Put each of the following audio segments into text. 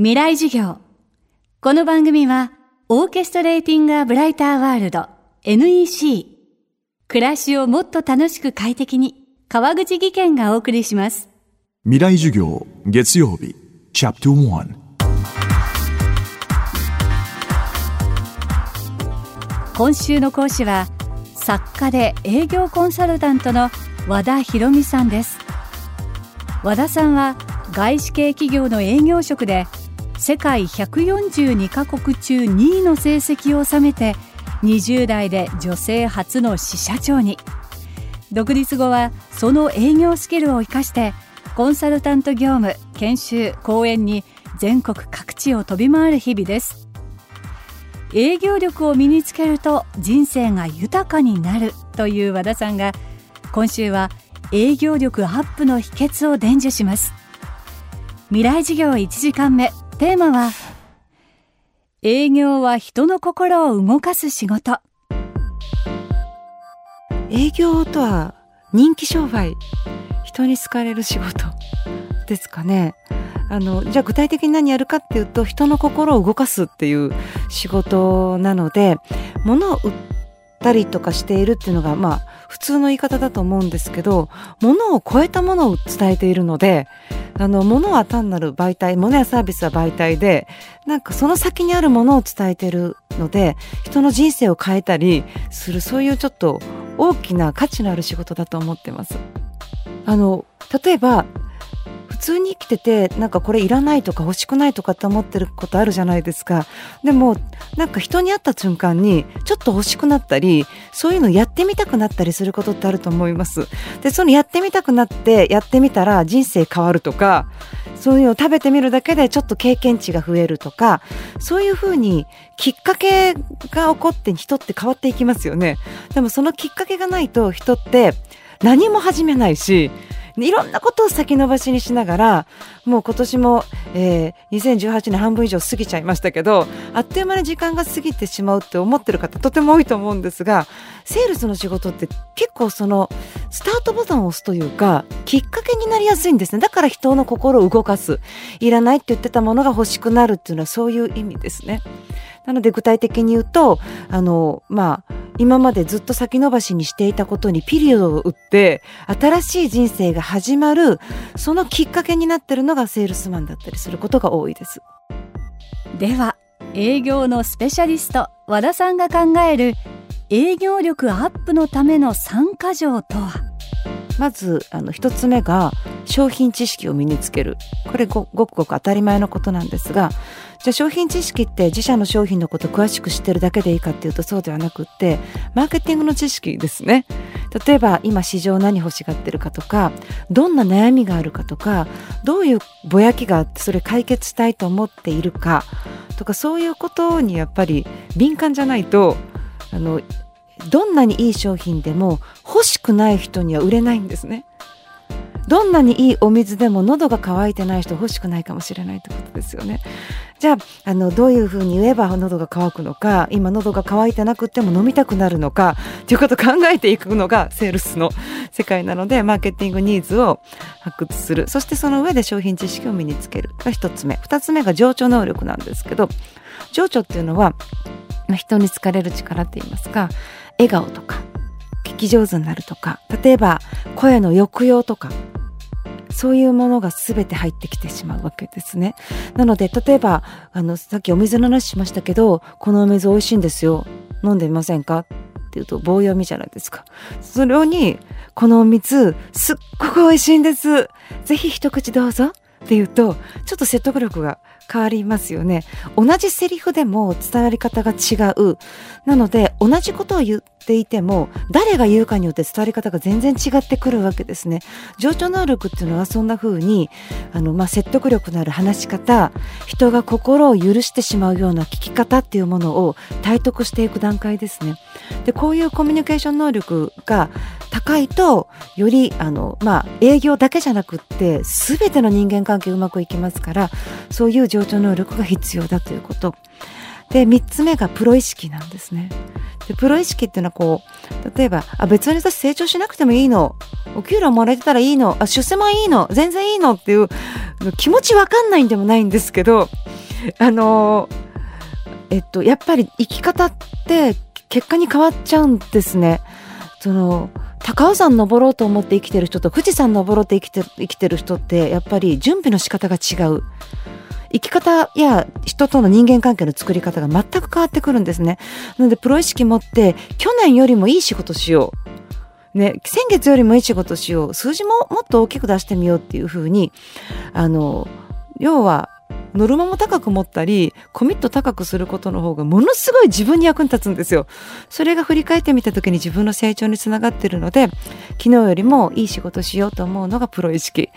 未来授業。この番組は、オーケストレーティング・ア・ブライター・ワールド NEC。暮らしをもっと楽しく快適に、川口義賢がお送りします。未来授業月曜日チャプター1今週の講師は、作家で営業コンサルタントの和田博美さんです。和田さんは、外資系企業の営業職で、世界142カ国中2位の成績を収めて20代で女性初の支社長に。独立後はその営業スキルを生かしてコンサルタント業務研修講演に全国各地を飛び回る日々です。営業力を身につけると人生が豊かになるという和田さんが今週は営業力アップの秘訣を伝授します。未来事業1時間目。テーマは営業は人の心を動かす仕事。営業とは人気商売。人に好かれる仕事。ですかね。あのじゃあ具体的に何やるかっていうと人の心を動かすっていう仕事なので物を売ったりとかしているっていうのがまあ普通の言い方だと思うんですけど物を超えたものを伝えているのであの物は単なる媒体物やサービスは媒体でなんかその先にあるものを伝えているので人の人生を変えたりするそういうちょっと大きな価値のある仕事だと思ってます。あの例えば通に生きててなんかこれいらないとか欲しくないとかって思ってることあるじゃないですか。でもなんか人に会った瞬間にちょっと欲しくなったりそういうのやってみたくなったりすることってあると思います。でそのやってみたくなってやってみたら人生変わるとかそういうのを食べてみるだけでちょっと経験値が増えるとかそういうふうにきっかけが起こって人って変わっていきますよね。でもそのきっかけがないと人って何も始めないしいろんなことを先延ばしにしながらもう今年も、えー、2018年半分以上過ぎちゃいましたけどあっという間に時間が過ぎてしまうって思ってる方とても多いと思うんですがセールスの仕事って結構そのスタートボタンを押すというかきっかけになりやすいんですねだから人の心を動かすいらないって言ってたものが欲しくなるっていうのはそういう意味ですね。なので具体的に言うとあのまあ今までずっと先延ばしにしていたことにピリオドを打って新しい人生が始まるそのきっかけになってるのがセールスマンだったりすることが多いです。では営業のスペシャリスト和田さんが考える営業力アップのための参加条とは？まずあの一つ目が商品知識を身につけるこれごごくごく当たり前のことなんですがじゃあ商品知識って自社の商品のこと詳しく知ってるだけでいいかっていうとそうではなくってマーケティングの知識ですね例えば今市場何欲しがってるかとかどんな悩みがあるかとかどういうぼやきがあってそれ解決したいと思っているかとかそういうことにやっぱり敏感じゃないとあのどんなにいい商品でも欲しくない人には売れないんですね。どんなにいいお水でも喉が渇いてない人欲しくないかもしれないってことですよね。じゃああのどういうふうに言えば喉が渇くのか今喉が渇いてなくても飲みたくなるのかということを考えていくのがセールスの世界なのでマーケティングニーズを発掘するそしてその上で商品知識を身につけるが一つ目二つ目が情緒能力なんですけど情緒っていうのは人に好かれる力って言いますか笑顔とか聞き上手になるとか例えば声の抑揚とかそういうものが全て入ってきてしまうわけですね。なので例えばあのさっきお水の話しましたけどこのお水美味しいんですよ飲んでみませんか？っていうと棒読みじゃないですか。それにこのお水すっごく美味しいんですぜひ一口どうぞっていうとちょっと説得力が変わりますよね。同じセリフでも伝わり方が違う。なので同じことを言っていても誰が言うかによって伝わり方が全然違ってくるわけですね。情緒能力っていうのはそんな風にあのまあ説得力のある話し方人が心を許してしまうような聞き方っていうものを体得していく段階ですね。でこういうコミュニケーション能力が高いとよりあのまあ営業だけじゃなくって全ての人間関係うまくいきますからそういう情緒能力が必要だということ。で3つ目がプロ意識なんですね。でプロ意識っていうのはこう例えばあ別に私成長しなくてもいいの。お給料もらえてたらいいの。あ出世もいいの。全然いいのっていう気持ちわかんないんでもないんですけどあのえっとやっぱり生き方って結果に変わっちゃうんですね。その高尾山登ろうと思って生きてる人と富士山登ろうって生きて生きてる人ってやっぱり準備の仕方が違う。生き方や人との人間関係の作り方が全く変わってくるんですね。なのでプロ意識持って去年よりもいい仕事しよう。ね、先月よりもいい仕事しよう。数字ももっと大きく出してみようっていうふうに、あの、要はノルマも高く持ったりコミット高くすることの方がものすごい自分に役に立つんですよ。それが振り返ってみた時に自分の成長につながってるので昨日よりもいい仕事しようと思うのがプロ意識。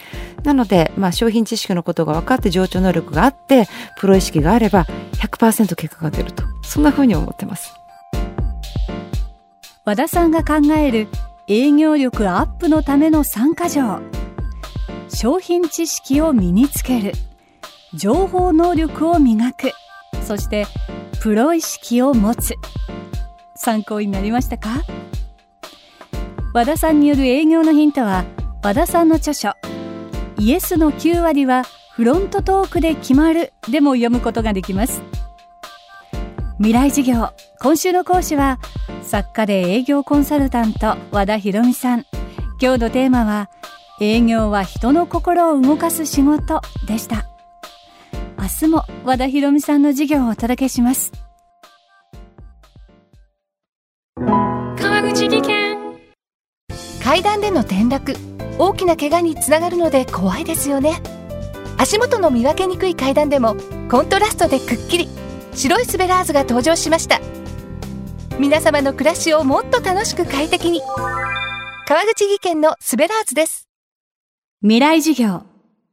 なので、まあ、商品知識のことが分かって情緒能力があってプロ意識があれば100%結果が出るとそんな風に思ってます。和田さんが考える営業力アップのための3か条商品知識を身につける情報能力を磨く。そしてプロ意識を持つ。参考になりましたか？和田さんによる営業のヒントは和田さんの著書。イエスの9割はフロントトークで決まるでも読むことができます。未来事業。今週の講師は作家で営業コンサルタント和田博美さん。今日のテーマは営業は人の心を動かす仕事でした。明日も和田博美さんの授業をお届けします。川口技研。階段での転落。大きな怪我につながるので怖いですよね。足元の見分けにくい階段でもコントラストでくっきり。白いスベラーズが登場しました。皆様の暮らしをもっと楽しく快適に。川口技研のスベラーズです。未来授業。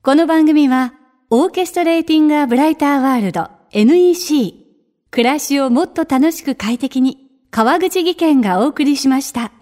この番組はオーケストレーティング・ア・ブライター・ワールド NEC 暮らしをもっと楽しく快適に川口技研がお送りしました。